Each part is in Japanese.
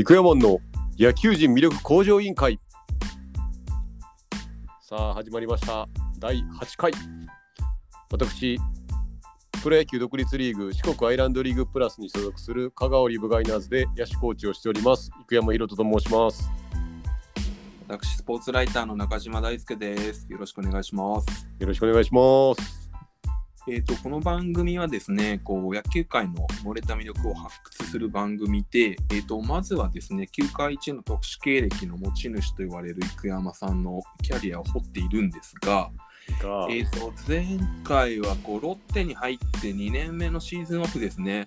育山の野球人魅力向上委員会。さあ始まりました。第8回。私プロ野球独立リーグ四国アイランドリーグプラスに所属する香川オリブガイナーズで野手コーチをしております。生山博人と申します。私、スポーツライターの中島大輔です。よろしくお願いします。よろしくお願いしますえっ、と、この番組はですね、こう、野球界の漏れた魅力を発掘する番組で、えっ、と、まずはですね、球界一の特殊経歴の持ち主と言われる生山さんのキャリアを掘っているんですが、がえっ、と、前回はこう、ロッテに入って2年目のシーズンオフですね。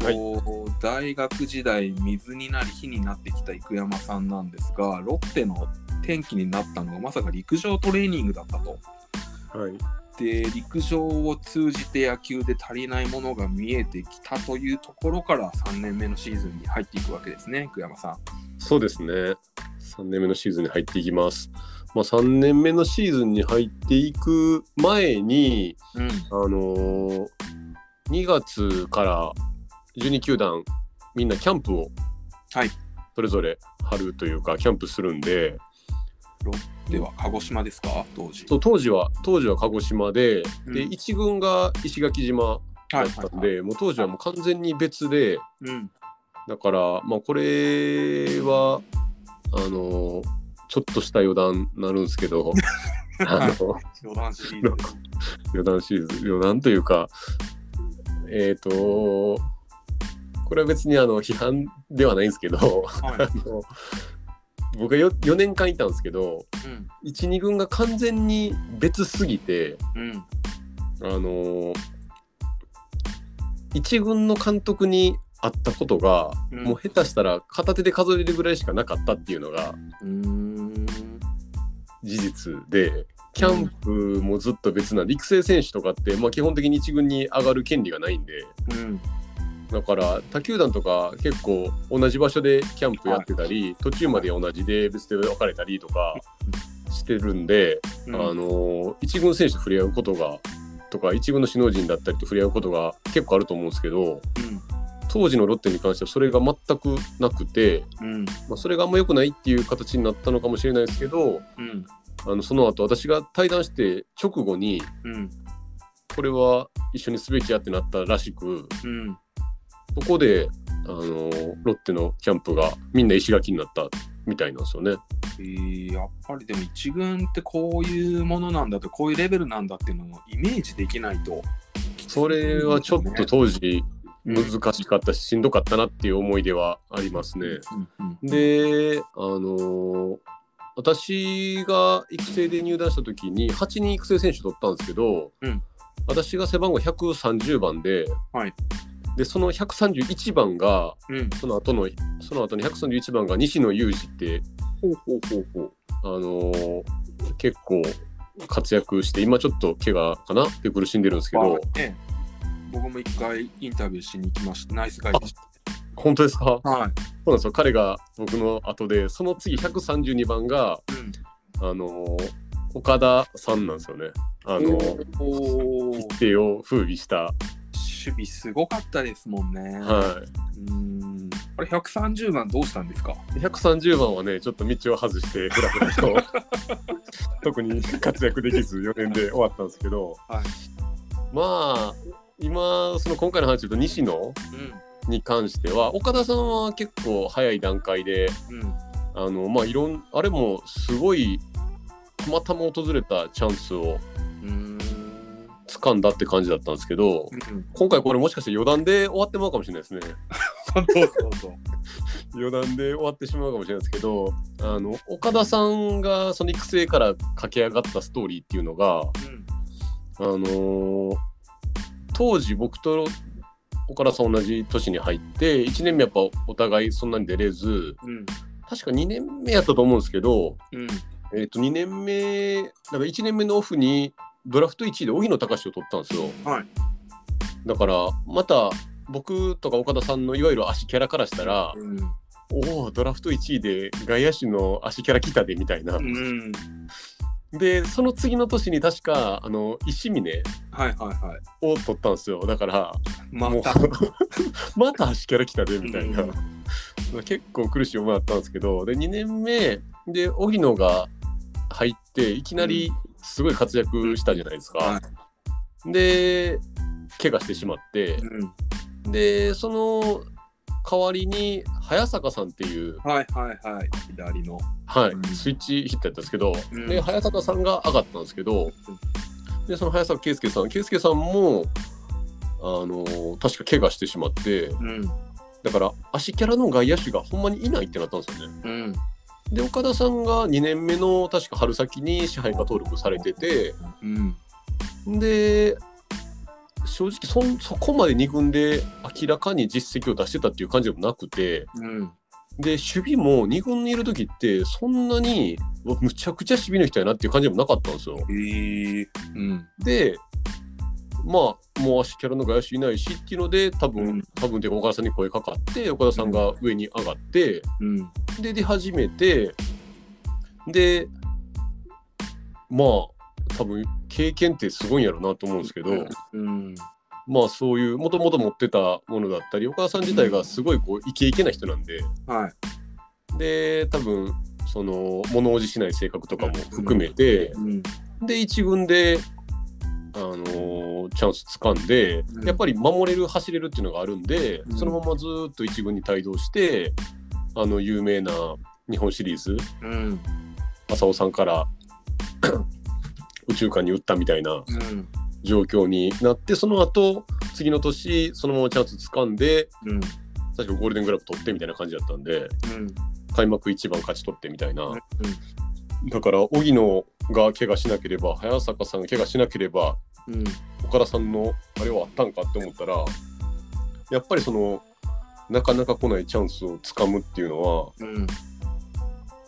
こう、大学時代水になり火になってきた生山さんなんですがロッテの転機になったのがまさか陸上トレーニングだったと。はいで陸上を通じて野球で足りないものが見えてきたというところから3年目のシーズンに入っていくわけですね、久山さん。そうですね3年目のシーズンに入っていきますまあ、3年目のシーズンに入っていく前に、うん、あのー2月から12球団みんなキャンプをはい。それぞれ春というかキャンプするんででは、鹿児島ですか、当時。そう当時は当時は鹿児島で,、うん。で1軍が石垣島だはいったんで、当時はもう完全に別でうん、だからまあこれはあのーちょっとした余談になるんですけど あの冗談シリーズです。余談シリーズ余談というかえっ、とこれは別にあの批判ではないんですけどはい。あの僕は 4, 4年間いたんですけどうん。12軍が完全に別すぎてうん。あの1軍の監督に会ったことが、うん。もう下手したら片手で数えるぐらいしかなかったっていうのが事実でキャンプもずっと別なん。で育成選手とかって、まあ、基本的に1軍に上がる権利がないんでうんだから他球団とか結構同じ場所でキャンプやってたり、途中まで同じで別で分かれたりとかしてるんで、うん。あの1軍選手と触れ合うことがとか1軍の首脳陣だったりと触れ合うことが結構あると思うんですけど当時のロッテに関してはそれが全くなくて、うんうん。まあ、それがあんま良くないっていう形になったのかもしれないですけどうん。あのその後私が対談して直後にうん。これは一緒にすべきやってなったらしくうんそこであのロッテのキャンプがみんな石垣になったみたいなんですよね。えーやっぱりでも一軍ってこういうものなんだとこういうレベルなんだっていうのをイメージできないとそれはちょっと当時うん難しかったししんどかったなっていう思い出はありますね。であの私が育成で入団した時に8人育成選手取ったんですけど、うん私が背番号130番で,、はいでその131番がうん。その後のその後に131番が西野裕二ってほうほうほうほう。あのー結構活躍して今ちょっと怪我かなって苦しんでるんですけど、僕も一回インタビューしに行きました。ナイスガイでし本当ですか？そうたはい、なんですよ。彼が僕の後でその次132番がうん、あのー岡田さんなんですよね。あのー一定を風靡した、守備すごかったですもんね。はうん。あれ130番どうしたんですか？い、130番はねちょっと道を外してふらふらと 特に活躍できず4年で終わったんですけど、はいまあ今その今回の話で言うと西野うに関しては岡田さんは結構早い段階でん。うん。あのまあいろんあれもすごいたまたま訪れたチャンスをうん。掴んだって感じだったんですけどうん。今回これもしかして余談で終わってまうかもしれないですね。そうそうそう。余談で終わってしまうかもしれないですけどあの岡田さんがその育成から駆け上がったストーリーっていうのが、あのー当時僕と岡田さん同じ年に入って1年目やっぱお互いそんなに出れずうん。うん。確か2年目やったと思うんですけど、うん。えー、と2年目だから1年目のオフにドラフト1位で荻野隆を取ったんですよ。はい。だからまた僕とか岡田さんのいわゆる足キャラからしたら、うん。おおドラフト1位で外野手の足キャラ来たでみたいな、うん。でその次の年に確かあの石峰はいはいはい。を取ったんですよだからまた。また足キャラ来たでみたいな、うん結構苦しい思いだったんですけどで2年目で荻野が入っていきなりすごい活躍したじゃないですか。はで怪我してしまって。うん。でその代わりに早坂さんっていう、はいはいはい。左の。はい。うん。スイッチヒットやったんですけど、うん。で早坂さんが上がったんですけど。でその早坂圭介さん。圭介さんもあの確か怪我してしまって。うん。だから足キャラの外野手がほんまにいないってなったんですよね。うん。で岡田さんが2年目の確か春先に支配下登録されててうん。で正直そんそこまで2軍で明らかに実績を出してたっていう感じでもなくてうん。で守備も2軍にいる時ってそんなにむちゃくちゃ守備の人やなっていう感じでもなかったんですよ。へえ。うん。でまあもう足キャラの外野手いないしっていうので多分、うん多分で岡田さんに声かかって岡田さんが上に上がって、うん。で出始めてでまあ多分経験ってすごいんやろなと思うんですけど、うん。まあそういうもともと持ってたものだったり岡田さん自体がすごいこうイケイケな人なんではい。で多分その物おじしない性格とかも含めて、うん。で一軍で、あのーチャンス掴んで、うんやっぱり守れる走れるっていうのがあるんで、うんそのままずーっと一軍に帯同してあの有名な日本シリーズうん。浅尾さんから 宇宙間に打ったみたいなうん。状況になってその後次の年そのままチャンス掴んでうん。確かゴールデングラブ取ってみたいな感じだったんでうん。開幕一番勝ち取ってみたいな、うん。だから荻野が怪我しなければ早坂さんが怪我しなければうん。岡田さんのあれはあったんかって思ったらやっぱりそのなかなか来ないチャンスをつかむっていうのはうん。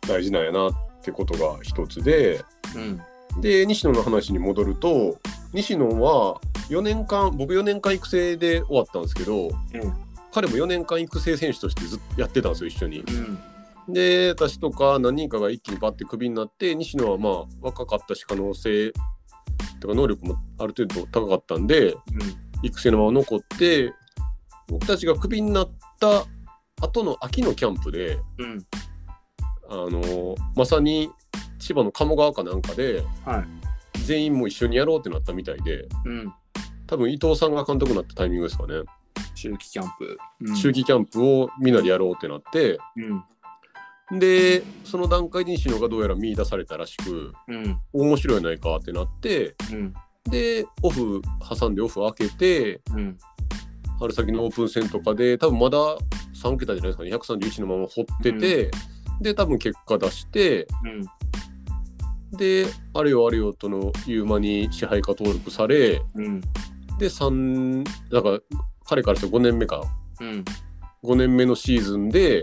大事なんやなってことが一つでうん。で西野の話に戻ると西野は4年間僕4年間育成で終わったんですけど彼も4年間育成選手としてずっとやってたんですよ一緒に。うん。で私とか何人かが一気にバッてクビになって西野はまあ若かったし可能性とか能力もある程度高かったんで育成のまま残って僕たちがクビになった後の秋のキャンプでうん。あのまさに千葉の鴨川かなんかではい。全員も一緒にやろうってなったみたいでうん。多分伊藤さんが監督になったタイミングですかね、秋季キャンプ。うん秋季キャンプをみんなでやろうってなってうん。でその段階で西野がどうやら見出されたらしくうん。面白いやないかってなってうん。でオフ挟んでオフ開けてうん。春先のオープン戦とかで多分まだ3桁じゃないですかね131のまま掘ってて、で多分結果出してうん。であれよあれよとのいう間に支配下登録されうん。で3だから彼からして5年目かうん。5年目のシーズンで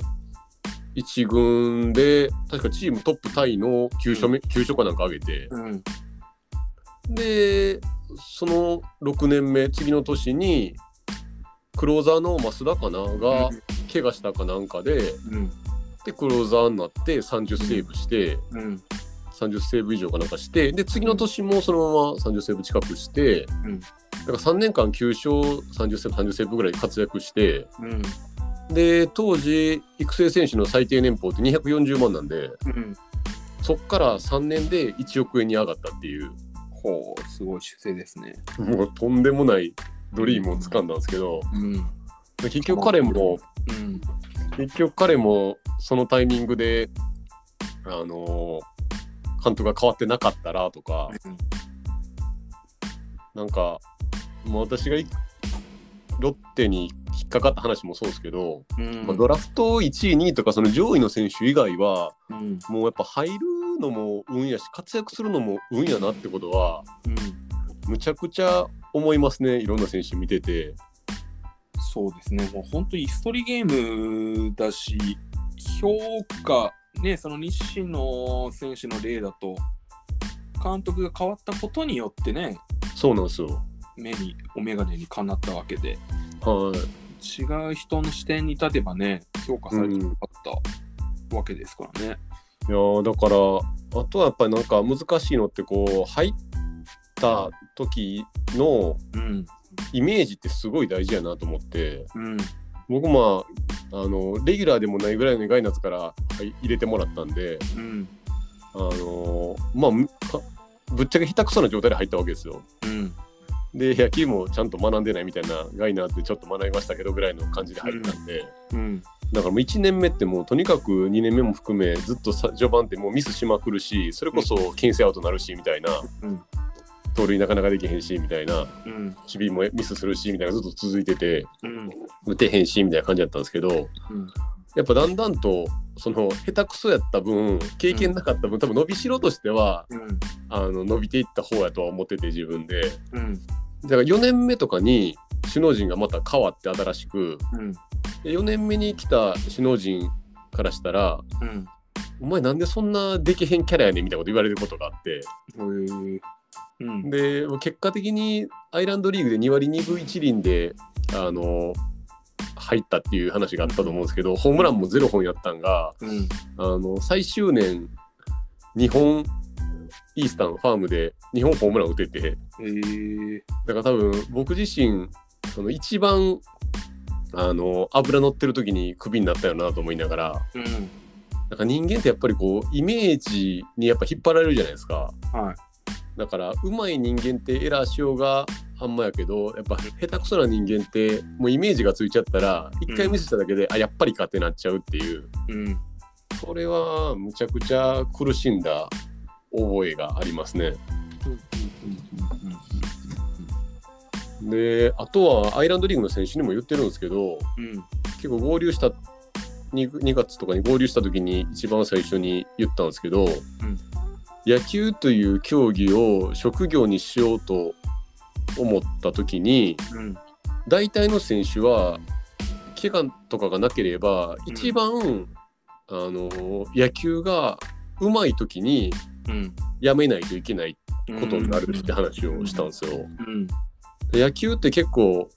1軍で確かチームトップタイの9勝目、9勝かなんか上げてうん。でその6年目次の年にクローザーの増田かなが怪我したかなんかでうん。でクローザーになって30セーブしてうん。30セーブ以上かなんかしてで次の年もそのまま30セーブ近くしてうん。だから3年間9勝30セーブ30セーブぐらい活躍してうん。で当時育成選手の最低年俸って240万なんでうん。そっから3年で1億円に上がったっていうほう、すごい出世ですね。もうとんでもないドリームを掴んだんですけどうん。結局彼もうん。結局彼もそのタイミングであの監督が変わってなかったらとかなんかもう私がいロッテに引っかかった話もそうですけど、うん。まあ、ドラフト1位2位とかその上位の選手以外はうん。もうやっぱ入るのも運やし活躍するのも運やなってことはうん。むちゃくちゃ思いますねいろんな選手見てて。そうですね、もう本当、椅子取りゲームだし、評価、ね、その西野選手の例だと、監督が変わったことによってね、そうなんですよ。目に、お眼鏡にかなったわけで、はい。違う人の視点に立てばね、評価されてなかったわけですからね。いやーだからあとはやっぱりなんか難しいのってこう入った時のうん、イメージってすごい大事やなと思ってうん、僕まああのレギュラーでもないぐらいのガイナツから、はい入れてもらったんで、うん。あのまあぶっちゃけ下手くそな状態で入ったわけですよ。うん。で野球もちゃんと学んでないみたいなガイナーってちょっと学びましたけどぐらいの感じで入ったんで、うん。だからもう1年目ってもうとにかく2年目も含めずっとさ序盤ってもうミスしまくるしそれこそ牽制アウトなるしみたいな、うん盗塁なかなかできへんしみたいなうん。守備もミスするしみたいなずっと続いててうん。打てへんしみたいな感じだったんですけどうん。やっぱだんだんとその下手くそやった分経験なかった分多分伸びしろとしてはうん。あの伸びていった方やとは思ってて自分でうん。だから4年目とかに首脳陣がまた変わって新しくうん。で4年目に来た首脳陣からしたらうん。お前なんでそんなできへんキャラやねんみたいなこと言われることがあって。うん。で結果的にアイランドリーグで2割2分1厘であの入ったっていう話があったと思うんですけどホームランも0本やったんがうん。あの最終年日本イースタンファームで日本ホームラン打ててへえ。だから多分僕自身その一番あの油乗ってる時にクビになったよなと思いながらうん。なんか人間ってやっぱりこうイメージにやっぱ引っ張られるじゃないですか。はい。だから上手い人間ってエラーしようがあんまやけどやっぱ下手くそな人間ってもうイメージがついちゃったら一回ミスしただけで、あやっぱりかってなっちゃうっていううん。これはむちゃくちゃ苦しんだ覚えがありますね。であとはアイランドリーグの選手にも言ってるんですけどうん。結構合流した 2, 2月とかに合流した時に一番最初に言ったんですけど、野球という競技を職業にしようと思った時にうん。大体の選手は怪我とかがなければ一番、あの野球が上手い時にうん。やめないといけないことになるって話をしたんですよ。野球って結構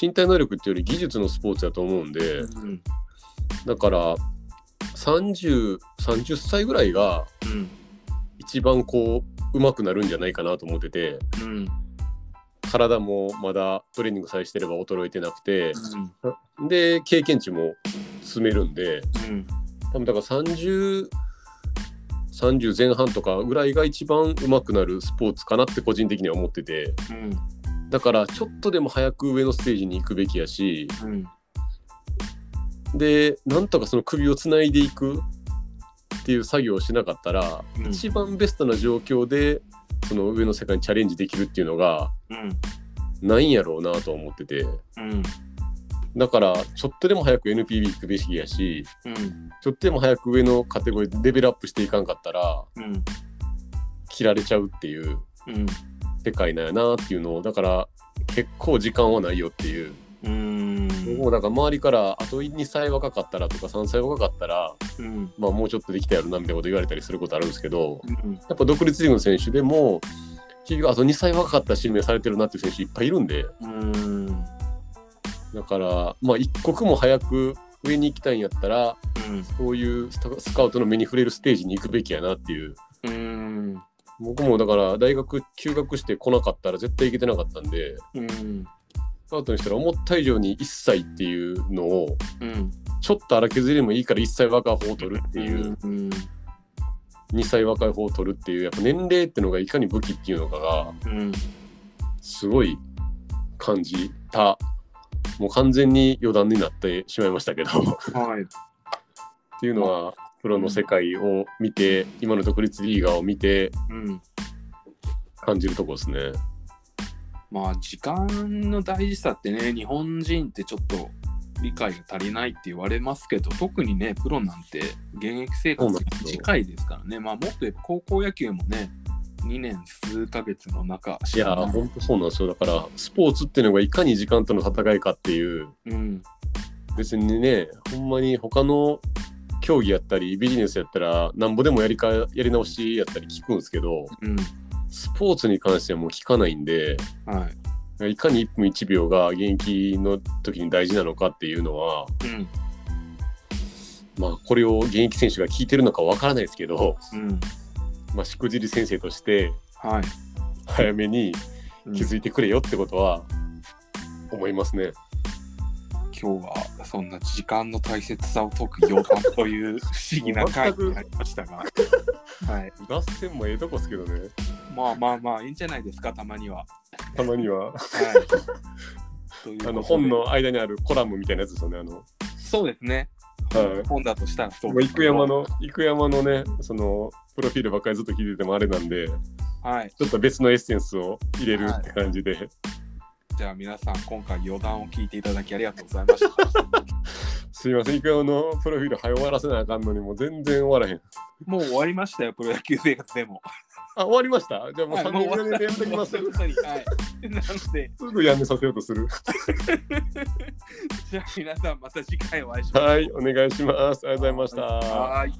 身体能力っていうより技術のスポーツだと思うんでうん。だから3030歳ぐらいがうん。一番こう上手くなるんじゃないかなと思っててうん。体もまだトレーニングさえしてれば衰えてなくてで経験値も積めるんでうん。多分だから30 30前半とかぐらいが一番上手くなるスポーツかなって個人的には思っててうん。だからちょっとでも早く上のステージに行くべきやしうん。でなんとかその首をつないでいくっていう作業をしなかったら、うん一番ベストな状況でその上の世界にチャレンジできるっていうのがうん。ないんやろうなと思っててうん。だからちょっとでも早く NPB 行くべきやしうん。ちょっとでも早く上のカテゴリーでレベルアップしていかんかったらうん。切られちゃうっていううん。世界なんやなっていうのをだから結構時間はないよっていう、うん。僕もだから周りからあと2歳若かったらとか3歳若かったら、うん。まあ、もうちょっとできたやろなみたいなこと言われたりすることあるんですけどうん。やっぱ独立リーグの選手でも結局あと2歳若かったら指名されてるなっていう選手いっぱいいるんでうん。だからまあ一刻も早く上に行きたいんやったらうん。そういうスカウトの目に触れるステージに行くべきやなっていううん。僕もだから大学休学して来なかったら絶対行けてなかったんでうん。スカウトにしたら思った以上に1歳っていうのをうん。ちょっと荒削りでもいいから1歳若い方を取るっていう、うん。2歳若い方を取るっていうやっぱ年齢っていうのがいかに武器っていうのかがうん。すごい感じたもう完全に余談になってしまいましたけどっはい。ていうのはプロの世界を見て今の独立リーガーを見てうん。感じるとこですね。まあ時間の大事さってね日本人ってちょっと理解が足りないって言われますけど特にねプロなんて現役生活が短いですからねまあもっと言えば高校野球もね2年数ヶ月の中いやーほんとそうなんですよ。だからスポーツっていうのがいかに時間との戦いかっていう。うん。別にねほんまに他の競技やったりビジネスやったらなんぼでもやりかやり直しやったり聞くんですけどうん。スポーツに関してはもう聞かないんではい。いかに1分1秒が現役の時に大事なのかっていうのはうん。まあこれを現役選手が聞いてるのかわからないですけど、うんまあ、しくじり先生としてはい早めにうん気づいてくれよってことは思いますね。今日はそんな時間の大切さを解く予感という不思議な回になりましたが、はい、脱線もええとこっすけどね。まあまあまあいいんじゃないですかたまには。たまには。はい、あの本の間にあるコラムみたいなやつですよね。あのそうですね。はい本だとしたらそう生山の生山のね、そのプロフィールばっかりずっと聞いててもあれなんで、はい。ちょっと別のエッセンスを入れるって感じで、じゃあ皆さん今回余談を聞いていただきありがとうございました。すいません、生山のプロフィール早終わらせなあかんのにもう全然終わらへん。もう終わりましたよプロ野球生活でも。あ、終わりました？じゃあもう3はいもう年4年でやめときます。はい。なので、すぐやめさせようとする。じゃあ皆さんまた次回お会いしましょう。はい、お願いします。ありがとうございました。はい。